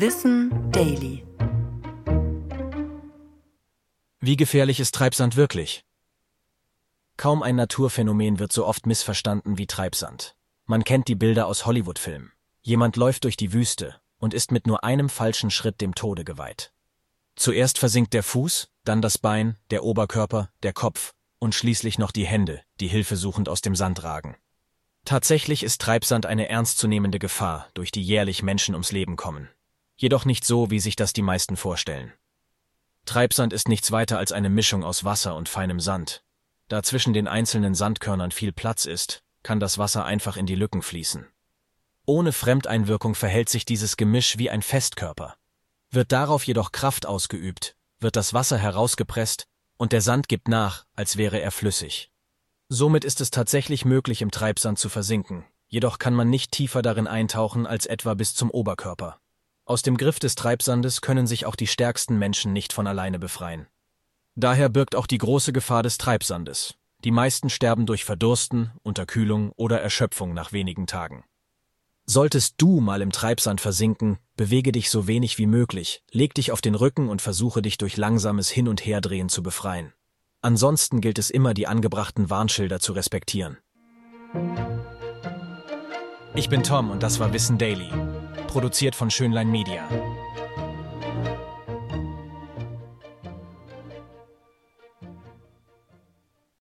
Wissen Daily. Wie gefährlich ist Treibsand wirklich? Kaum ein Naturphänomen wird so oft missverstanden wie Treibsand. Man kennt die Bilder aus Hollywood-Filmen. Jemand läuft durch die Wüste und ist mit nur einem falschen Schritt dem Tode geweiht. Zuerst versinkt der Fuß, dann das Bein, der Oberkörper, der Kopf und schließlich noch die Hände, die hilfesuchend aus dem Sand ragen. Tatsächlich ist Treibsand eine ernstzunehmende Gefahr, durch die jährlich Menschen ums Leben kommen. Jedoch nicht so, wie sich das die meisten vorstellen. Treibsand ist nichts weiter als eine Mischung aus Wasser und feinem Sand. Da zwischen den einzelnen Sandkörnern viel Platz ist, kann das Wasser einfach in die Lücken fließen. Ohne Fremdeinwirkung verhält sich dieses Gemisch wie ein Festkörper. Wird darauf jedoch Kraft ausgeübt, wird das Wasser herausgepresst und der Sand gibt nach, als wäre er flüssig. Somit ist es tatsächlich möglich, im Treibsand zu versinken, jedoch kann man nicht tiefer darin eintauchen als etwa bis zum Oberkörper. Aus dem Griff des Treibsandes können sich auch die stärksten Menschen nicht von alleine befreien. Daher birgt auch die große Gefahr des Treibsandes. Die meisten sterben durch Verdursten, Unterkühlung oder Erschöpfung nach wenigen Tagen. Solltest du mal im Treibsand versinken, bewege dich so wenig wie möglich, leg dich auf den Rücken und versuche dich durch langsames Hin- und Herdrehen zu befreien. Ansonsten gilt es immer, die angebrachten Warnschilder zu respektieren. Ich bin Tom und das war Wissen Daily, produziert von Schönlein Media.